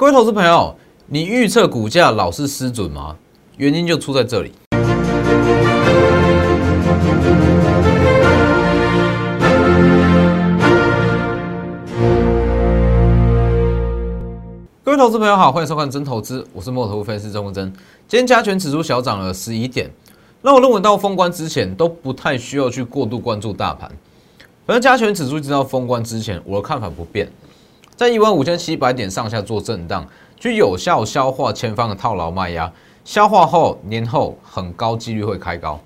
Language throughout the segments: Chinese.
各位投资朋友，你预测股价老是失准吗？原因就出在这里。各位投资朋友好，欢迎收看真投资，我是墨头分析师钟国珍。今天加权指数小涨了十一点，那我认为到封关之前都不太需要去过度关注大盘。反正加权指数直到封关之前，我的看法不变，在一万五千七百点上下做震荡，去有效消化前方的套牢卖压，消化后年后很高几率会开高。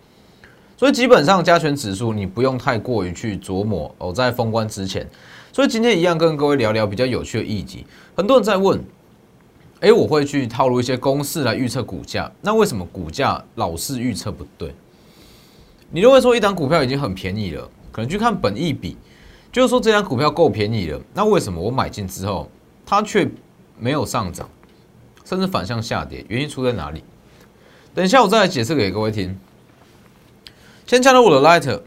所以基本上加权指数你不用太过于去琢磨哦，在封关之前。所以今天一样跟各位聊聊比较有趣的议题。很多人在问，哎，我会去套路一些公式来预测股价，那为什么股价老是预测不对？你认为说一档股票已经很便宜了，可能去看本益比，就是说这张股票够便宜了，那为什么我买进之后它却没有上涨，甚至反向下跌？原因出在哪里？等一下我再来解释给各位听。先加入我的 Lighter。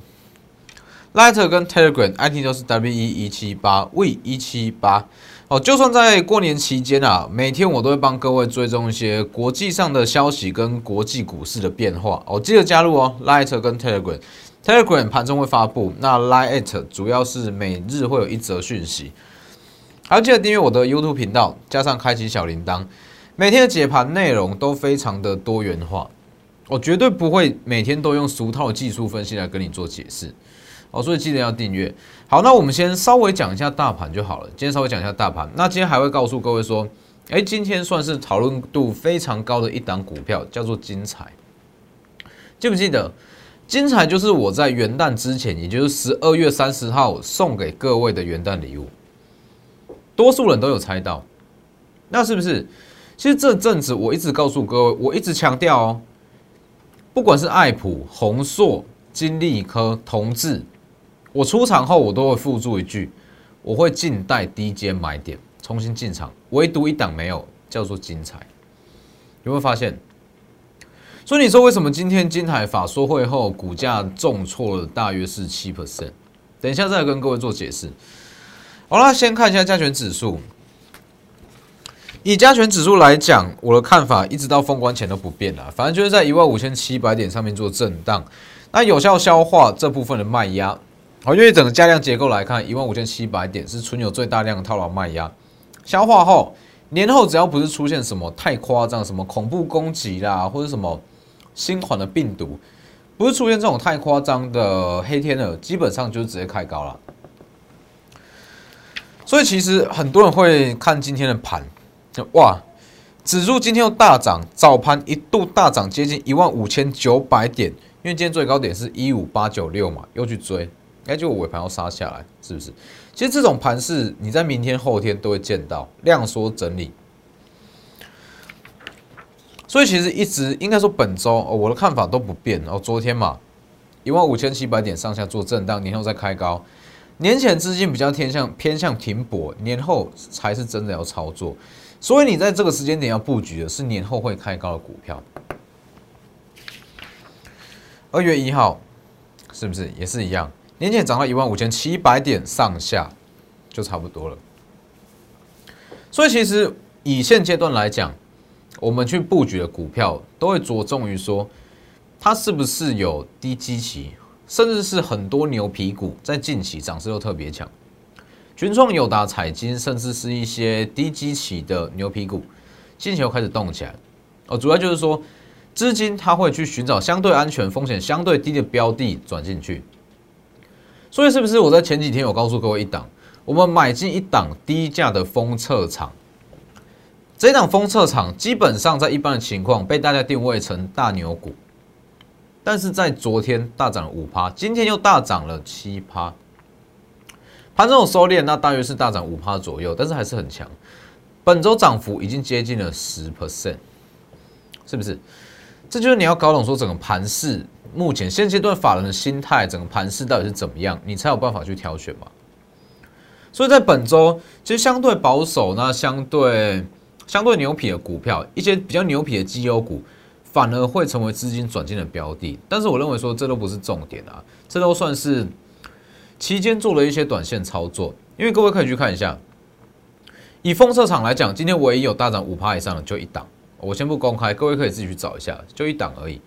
Lighter 跟 Telegram ID 都是 W E 一七八 V 一七八哦。就算在过年期间啊，每天我都会帮各位追踪一些国际上的消息跟国际股市的变化哦。记得加入哦，Lighter 跟 Telegram。Telegram 盘中会发布，那 Lighter 主要是每日会有一则讯息。还要记得订阅我的 YouTube 频道，加上开启小铃铛，每天的解盘内容都非常的多元化。我绝对不会每天都用俗套的技术分析来跟你做解释。哦，所以记得要订阅。好，那我们先稍微讲一下大盘就好了。今天稍微讲一下大盘。那今天还会告诉各位说，哎，今天算是讨论度非常高的一档股票，叫做金彩。记不记得？精彩就是我在元旦之前，也就是十二月三十号送给各位的元旦礼物。多数人都有猜到，那是不是？其实这阵子我一直告诉各位，我一直强调哦，不管是爱普、宏硕、金利科、同志。我出场后，我都会附注一句：我会静待低阶买点，重新进场。唯独一档没有，叫做精彩。有没有发现？所以你说为什么今天金海法说会后股价重挫了大约是七 percent？等一下再跟各位做解释。好了，先看一下加权指数。以加权指数来讲，我的看法一直到封关前都不变了，反正就是在一万五千七百点上面做震荡，那有效消化这部分的卖压。好，因为整个加量结构来看，一万五千七百点是存有最大量的套牢卖压，消化后，年后只要不是出现什么太夸张，什么恐怖攻击啦，或者什么新款的病毒，不是出现这种太夸张的黑天鹅，基本上就是直接开高了。所以其实很多人会看今天的盘，哇，指数今天又大涨，早盘一度大涨接近一万五千九百点，因为今天最高点是一五八九六嘛，又去追。哎，就尾盘要杀下来，是不是？其实这种盘势，你在明天、后天都会见到量缩整理。所以其实一直应该说本周哦，我的看法都不变。哦，昨天嘛，一万五千七百点上下做震荡，年后再开高。年前资金比较偏向偏向停泊，年后才是真的要操作。所以你在这个时间点要布局的是年后会开高的股票。二月一号，是不是也是一样？年前涨到一万五千七百点上下，就差不多了。所以其实以现阶段来讲，我们去布局的股票都会着重于说，它是不是有低基期，甚至是很多牛皮股在近期涨势又特别强。群创、友达、彩金，甚至是一些低基期的牛皮股，近期又开始动起来。哦，主要就是说，资金它会去寻找相对安全、风险相对低的标的转进去。所以是不是我在前几天有告诉各位一档，我们买进一档低价的封测厂，这档封测厂基本上在一般的情况被大家定位成大牛股，但是在昨天大涨了五趴，今天又大涨了七趴，盘中有收敛，那大约是大涨五趴左右，但是还是很强，本周涨幅已经接近了十 percent，是不是？这就是你要搞懂说整个盘势。目前现阶段法人的心态，整个盘势到底是怎么样，你才有办法去挑选嘛？所以在本周，其实相对保守，那相对相对牛皮的股票，一些比较牛皮的绩优股，反而会成为资金转进的标的。但是我认为说，这都不是重点啊，这都算是期间做了一些短线操作。因为各位可以去看一下，以封测厂来讲，今天唯一有大涨五趴以上的就一档，我先不公开，各位可以自己去找一下，就一档而已。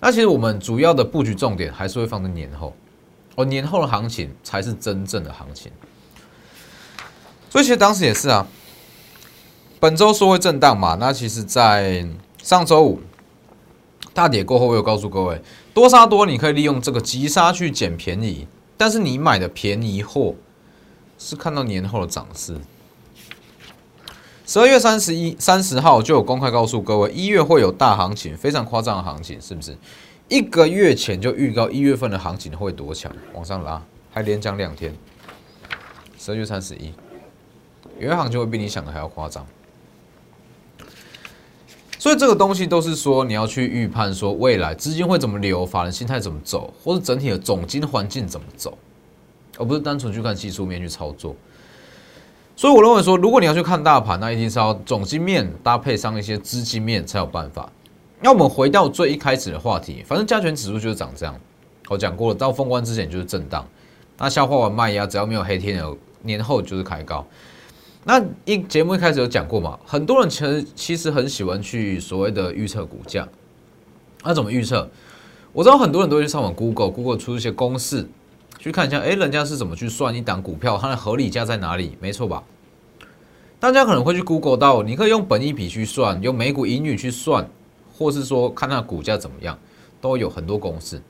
那其实我们主要的布局重点还是会放在年后，哦，年后的行情才是真正的行情。所以其实当时也是啊，本周说会震荡嘛，那其实在上周五大跌过后，我有告诉各位，多杀多，你可以利用这个急杀去捡便宜，但是你买的便宜货是看到年后的涨势。十二月三十一、三十号就有公开告诉各位，一月会有大行情，非常夸张的行情，是不是？一个月前就预告一月份的行情会多强，往上拉，还连讲两天。十二月三十一，有些行情会比你想的还要夸张。所以这个东西都是说你要去预判，说未来资金会怎么流，法人心态怎么走，或者整体的总金环境怎么走，而不是单纯去看技术面去操作。所以我认为说，如果你要去看大盘，那一定是要总金面搭配上一些资金面才有办法。那我们回到最一开始的话题，反正加权指数就是长这样。我讲过了，到封关之前就是震荡，那消化完卖压，只要没有黑天鹅，年后就是开高。那一节目一开始有讲过嘛，很多人其实其实很喜欢去所谓的预测股价。那怎么预测？我知道很多人都去上网 Google，Google 出一些公式。去看一下，哎，人家是怎么去算一档股票，它的合理价在哪里？没错吧？大家可能会去 Google 到，你可以用本益比去算，用每股盈余去算，或是说看它的股价怎么样，都有很多公式。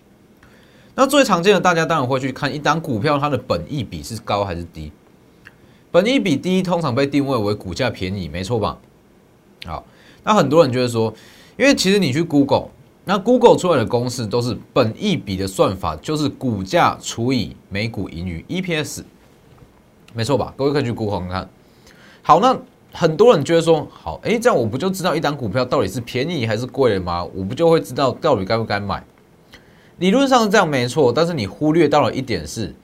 那最常见的，大家当然会去看一档股票它的本益比是高还是低。本益比低，通常被定位为股价便宜，没错吧？好，那很多人就会说，因为其实你去 Google。那 Google 出来的公式都是本益比的算法，就是股价除以每股盈余 EPS，没错吧？各位可以去 Google 看。好，那很多人觉得说，好，哎，这样我不就知道一档股票到底是便宜还是贵了吗？我不就会知道到底该不该买？理论上是这样没错，但是你忽略到了一点是，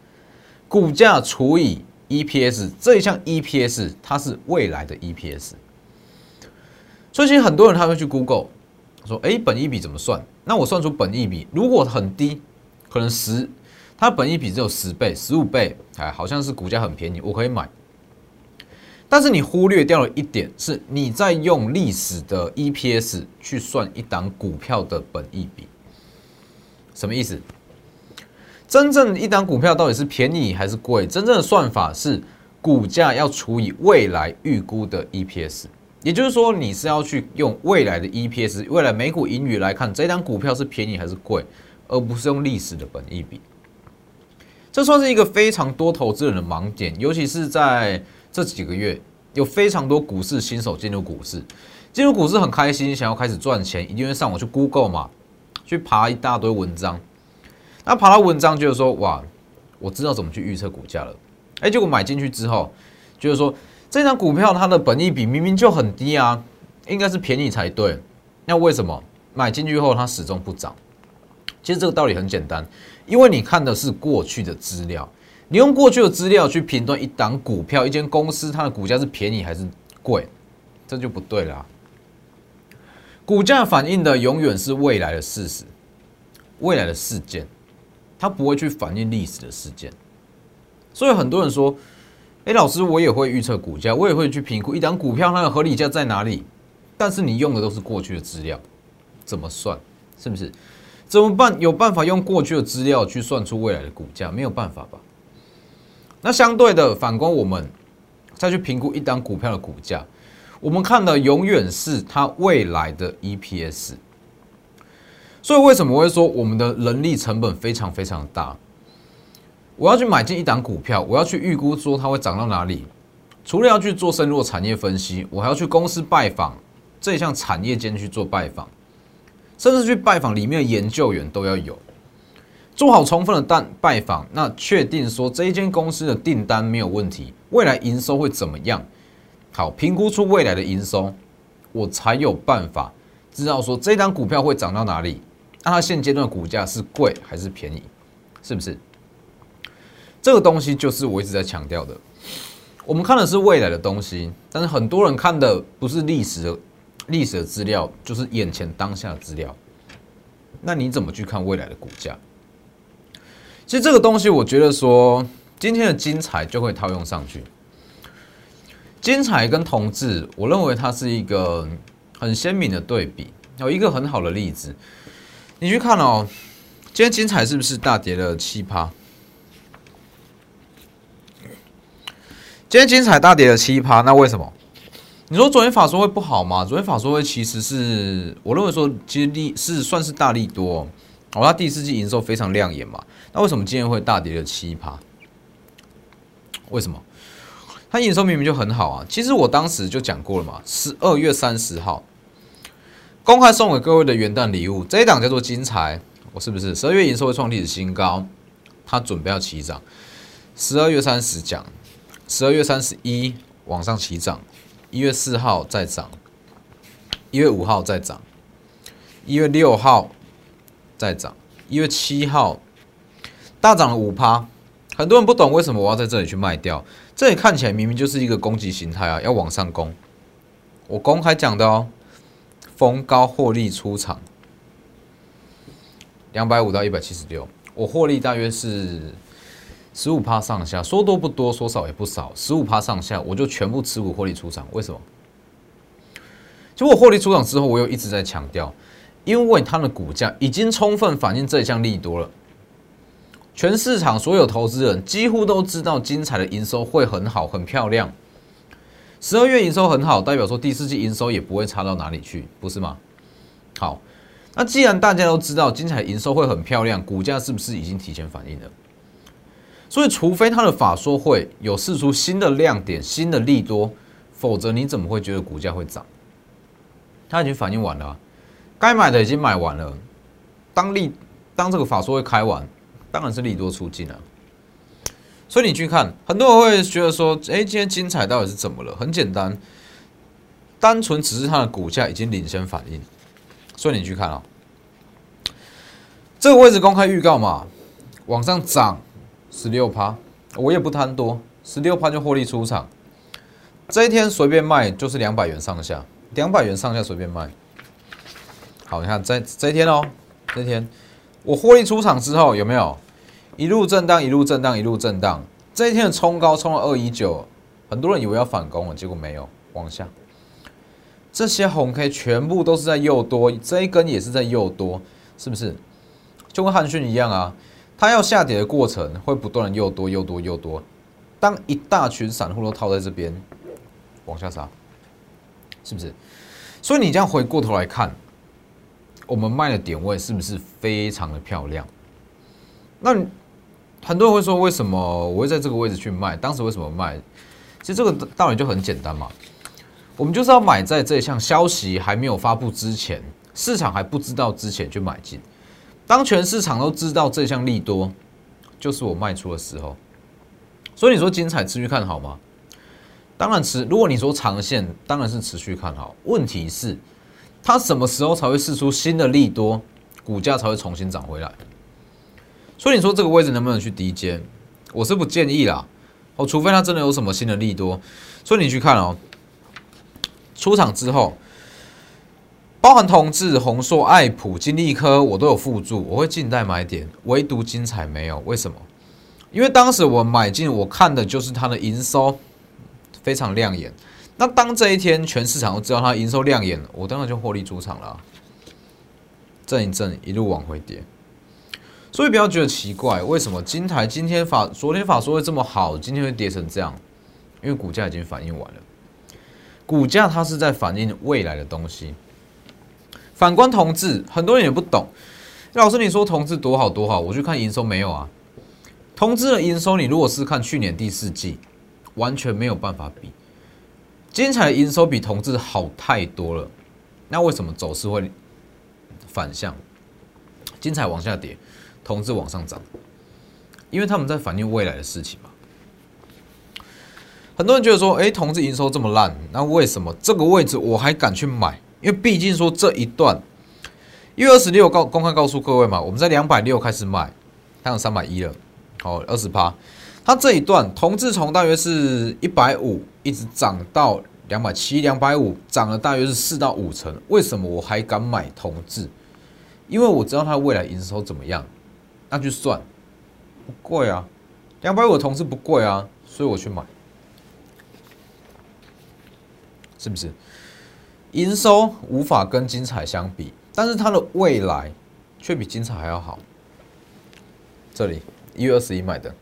股价除以 EPS 这一项 EPS 它是未来的 EPS，所以其实很多人他会去 Google。说哎，本益比怎么算？那我算出本益比，如果很低，可能十，它本益比只有十倍、十五倍，哎，好像是股价很便宜，我可以买。但是你忽略掉了一点，是你在用历史的 EPS 去算一档股票的本益比，什么意思？真正一档股票到底是便宜还是贵？真正的算法是股价要除以未来预估的 EPS。也就是说，你是要去用未来的 EPS、未来每股盈余来看这张股票是便宜还是贵，而不是用历史的本益比。这算是一个非常多投资人的盲点，尤其是在这几个月，有非常多股市新手进入股市，进入股市很开心，想要开始赚钱，一定会上网去 Google 嘛，去爬一大堆文章。那爬到文章就是说，哇，我知道怎么去预测股价了。哎，结果买进去之后，就是说。这张股票它的本益比明明就很低啊，应该是便宜才对。那为什么买进去后它始终不涨？其实这个道理很简单，因为你看的是过去的资料，你用过去的资料去评断一档股票、一间公司它的股价是便宜还是贵，这就不对了。股价反映的永远是未来的事实、未来的事件，它不会去反映历史的事件。所以很多人说。哎，老师，我也会预测股价，我也会去评估一档股票它的合理价在哪里。但是你用的都是过去的资料，怎么算？是不是？怎么办？有办法用过去的资料去算出未来的股价？没有办法吧？那相对的，反观我们再去评估一档股票的股价，我们看的永远是它未来的 EPS。所以为什么会说我们的人力成本非常非常大？我要去买进一档股票，我要去预估说它会涨到哪里。除了要去做深入的产业分析，我还要去公司拜访这一项产业间去做拜访，甚至去拜访里面的研究员都要有，做好充分的单拜访，那确定说这一间公司的订单没有问题，未来营收会怎么样？好，评估出未来的营收，我才有办法知道说这档股票会涨到哪里，那它现阶段股价是贵还是便宜，是不是？这个东西就是我一直在强调的，我们看的是未来的东西，但是很多人看的不是历史的历史的资料，就是眼前当下的资料。那你怎么去看未来的股价？其实这个东西，我觉得说今天的精彩就会套用上去。精彩跟同志，我认为它是一个很鲜明的对比。有一个很好的例子，你去看哦，今天精彩是不是大跌了七趴？今天精彩大跌了七趴，那为什么？你说昨天法说会不好吗？昨天法说会其实是我认为说，其实利是算是大利多，哦，它第四季营收非常亮眼嘛。那为什么今天会大跌了七趴？为什么？它营收明明就很好啊！其实我当时就讲过了嘛，十二月三十号公开送给各位的元旦礼物，这一档叫做金财，我是不是十二月营收会创历史新高？它准备要起涨，十二月三十讲，十二月三十一往上起涨，一月四号再涨，一月五号再涨，一月六号再涨，一月七号大涨了五趴。很多人不懂为什么我要在这里去卖掉，这里看起来明明就是一个攻击形态啊，要往上攻。我公开讲的哦，逢高获利出场，两百五到一百七十六，我获利大约是十五趴上下，说多不多，说少也不少，十五趴上下我就全部持股获利出场。为什么？结果获利出场之后，我又一直在强调，因为它的股价已经充分反映这项利多了。全市场所有投资人几乎都知道，精彩的营收会很好、很漂亮。十二月营收很好，代表说第四季营收也不会差到哪里去，不是吗？好，那既然大家都知道精彩营收会很漂亮，股价是不是已经提前反应了？所以，除非它的法说会有试出新的亮点、新的利多，否则你怎么会觉得股价会涨？它已经反应完了，该买的已经买完了。当利当这个法说会开完。当然是利多出尽了，所以你去看，很多人会觉得说，哎，今天精彩到底是怎么了？很简单，单纯只是它的股价已经领先反应。所以你去看啊，这个位置公开预告嘛，往上涨十六趴，我也不贪多，十六趴就获利出场。这一天随便卖就是两百元上下，两百元上下随便卖。好，你看这这一天哦，这一天。我获利出场之后有没有一路震荡，一路震荡，一路震荡？这一天的冲高冲到二一九，很多人以为要反攻了，结果没有往下。这些红 K 全部都是在诱多，这一根也是在诱多，是不是？就跟汉逊一样啊，它要下跌的过程会不断的诱多、诱多、诱多。当一大群散户都套在这边，往下杀，是不是？所以你这样回过头来看。我们卖的点位是不是非常的漂亮？那很多人会说，为什么我会在这个位置去卖？当时为什么卖？其实这个道理就很简单嘛。我们就是要买在这项消息还没有发布之前，市场还不知道之前去买进。当全市场都知道这项利多，就是我卖出的时候。所以你说精彩持续看好吗？当然持。如果你说长线，当然是持续看好。问题是。它什么时候才会试出新的利多，股价才会重新涨回来？所以你说这个位置能不能去低接？我是不建议啦。哦，除非它真的有什么新的利多。所以你去看哦，出场之后，包含同志、宏硕、爱普、金利科，我都有附注，我会静待买点，唯独精彩没有。为什么？因为当时我买进，我看的就是它的营收非常亮眼。那当这一天全市场都知道它营收亮眼，我当然就获利出场了，震一震一路往回跌，所以不要觉得奇怪，为什么金台今天法昨天法说会这么好，今天会跌成这样？因为股价已经反应完了，股价它是在反映未来的东西。反观同志，很多人也不懂，老师你说同志多好多好，我去看营收没有啊？同志的营收你如果是看去年第四季，完全没有办法比。精彩的营收比同志好太多了，那为什么走势会反向？精彩往下跌，同志往上涨，因为他们在反映未来的事情嘛。很多人觉得说，哎，同志营收这么烂，那为什么这个位置我还敢去买？因为毕竟说这一段一月二十六告公开告诉各位嘛，我们在两百六开始买，它有三百一了，好二十八。它这一段同志从大约是一百五一直涨到两百七，两百五涨了大约是四到五成。为什么我还敢买铜质？因为我知道它未来营收怎么样，那就算不贵啊，两百五同志不贵啊，所以我去买。是不是？营收无法跟精彩相比，但是它的未来却比精彩还要好。这里一月二十一买的，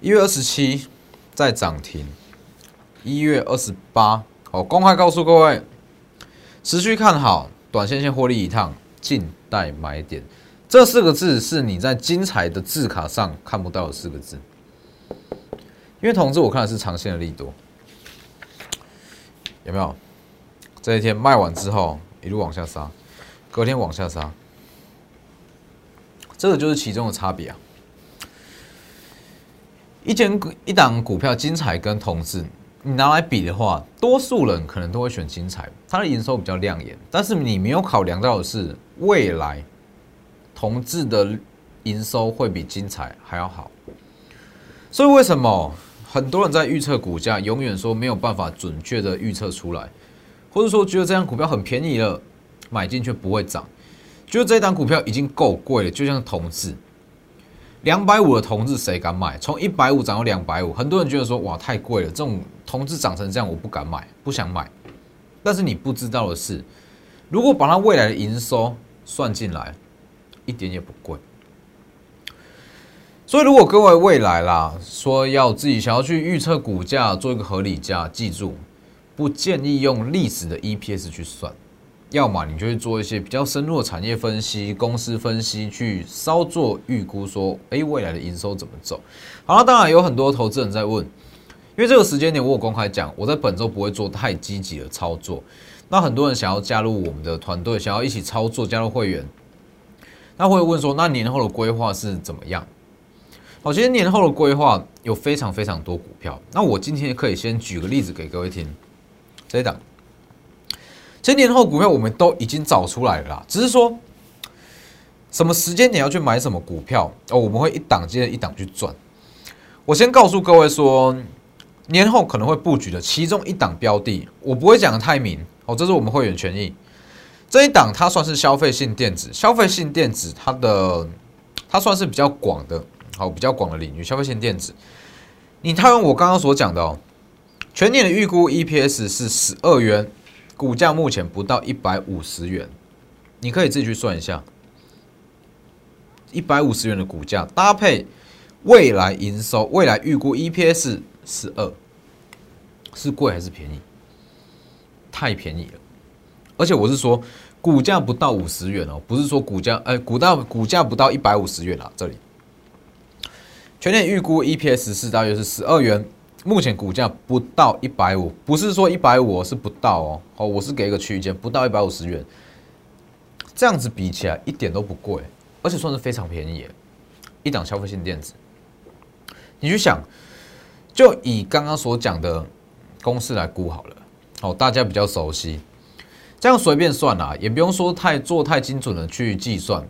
一月二十七在涨停，一月二十八哦，公开告诉各位，持续看好，短线先获利一趟，静待买点。这四个字是你在精彩的字卡上看不到的四个字，因为同志我看的是长线的利多。有没有？这一天卖完之后一路往下杀，隔天往下杀，这个就是其中的差别啊。一间一档股票精彩跟同志，你拿来比的话，多数人可能都会选精彩，它的营收比较亮眼。但是你没有考量到的是，未来同志的营收会比精彩还要好。所以为什么？很多人在预测股价，永远说没有办法准确的预测出来，或者说觉得这张股票很便宜了，买进却不会涨，觉得这一档股票已经够贵了，就像同志，两百五的同志谁敢买？从一百五涨到两百五，很多人觉得说哇太贵了，这种同志涨成这样我不敢买，不想买。但是你不知道的是，如果把它未来的营收算进来，一点也不贵。所以，如果各位未来啦说要自己想要去预测股价，做一个合理价，记住，不建议用历史的 EPS 去算，要么你就会做一些比较深入的产业分析、公司分析，去稍作预估，说，哎，未来的营收怎么走？好了，当然有很多投资人在问，因为这个时间点我有公开讲，我在本周不会做太积极的操作。那很多人想要加入我们的团队，想要一起操作，加入会员，那会问说，那年后的规划是怎么样？好，其实年后的规划有非常非常多股票。那我今天可以先举个例子给各位听。这一档，其实年后股票我们都已经找出来了，只是说什么时间点要去买什么股票哦，我们会一档接着一档去赚。我先告诉各位说，年后可能会布局的其中一档标的，我不会讲的太明哦，这是我们会员权益。这一档它算是消费性电子，消费性电子它的它算是比较广的。好，比较广的领域，消费性电子。你套用我刚刚所讲的哦，全年的预估 EPS 是十二元，股价目前不到一百五十元，你可以自己去算一下，一百五十元的股价搭配未来营收，未来预估 EPS 十二，是贵还是便宜？太便宜了，而且我是说股价不到五十元哦，不是说股价，哎，股到股价不到一百五十元啊，这里。全年预估 EPS 是大约是十二元，目前股价不到一百五，不是说一百五是不到哦，哦，我是给一个区间，不到一百五十元，这样子比起来一点都不贵，而且算是非常便宜，一档消费性电子，你去想，就以刚刚所讲的公式来估好了，哦，大家比较熟悉，这样随便算啊，也不用说太做太精准的去计算，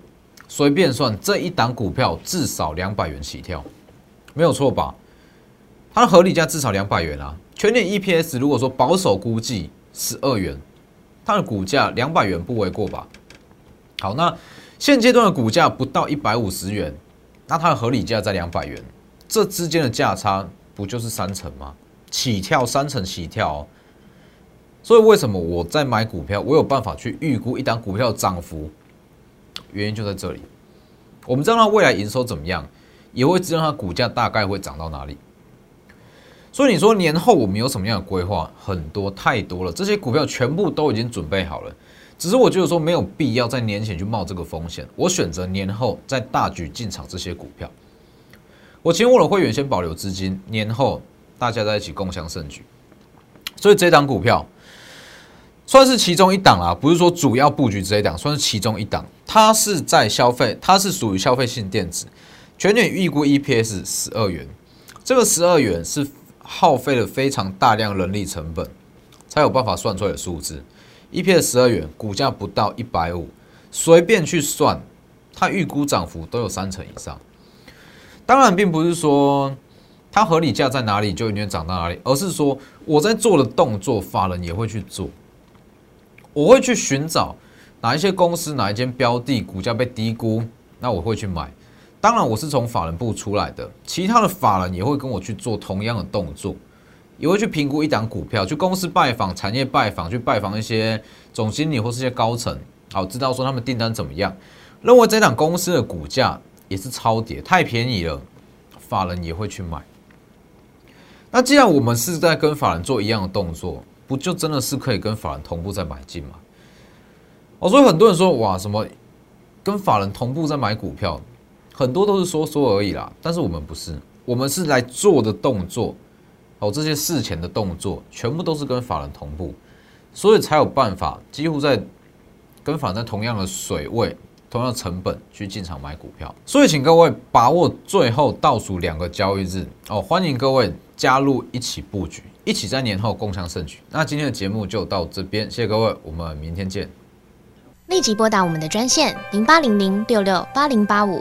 随便算这一档股票至少两百元起跳。没有错吧？它的合理价至少两百元啊！全年 EPS 如果说保守估计十二元，它的股价两百元不为过吧？好，那现阶段的股价不到一百五十元，那它的合理价在两百元，这之间的价差不就是三成吗？起跳三成起跳，所以为什么我在买股票，我有办法去预估一档股票的涨幅？原因就在这里。我们知道它未来营收怎么样？也会知道它股价大概会涨到哪里，所以你说年后我们有什么样的规划？很多太多了，这些股票全部都已经准备好了，只是我觉得说没有必要在年前去冒这个风险，我选择年后再大举进场这些股票。我请我的会员先保留资金，年后大家在一起共享盛举。所以这档股票算是其中一档啦，不是说主要布局这一档，算是其中一档。它是在消费，它是属于消费性电子。全年预估 EPS 十二元，这个十二元是耗费了非常大量人力成本才有办法算出来的数字。EPS 十二元，股价不到一百五，随便去算，它预估涨幅都有三成以上。当然，并不是说它合理价在哪里就永远涨到哪里，而是说我在做的动作，法人也会去做。我会去寻找哪一些公司、哪一间标的股价被低估，那我会去买。当然，我是从法人部出来的，其他的法人也会跟我去做同样的动作，也会去评估一档股票，去公司拜访、产业拜访，去拜访一些总经理或是一些高层，好知道说他们订单怎么样，认为这档公司的股价也是超跌，太便宜了，法人也会去买。那既然我们是在跟法人做一样的动作，不就真的是可以跟法人同步在买进吗？哦，所以很多人说哇，什么跟法人同步在买股票，很多都是说说而已啦。但是我们不是，我们是来做的动作。哦，这些事前的动作全部都是跟法人同步，所以才有办法几乎在跟法人在同样的水位、同样的成本去进场买股票。所以，请各位把握最后倒数两个交易日哦，欢迎各位加入一起布局，一起在年后共享盛举。那今天的节目就到这边，谢谢各位，我们明天见。立即拨打我们的专线零八零零六六八零八五。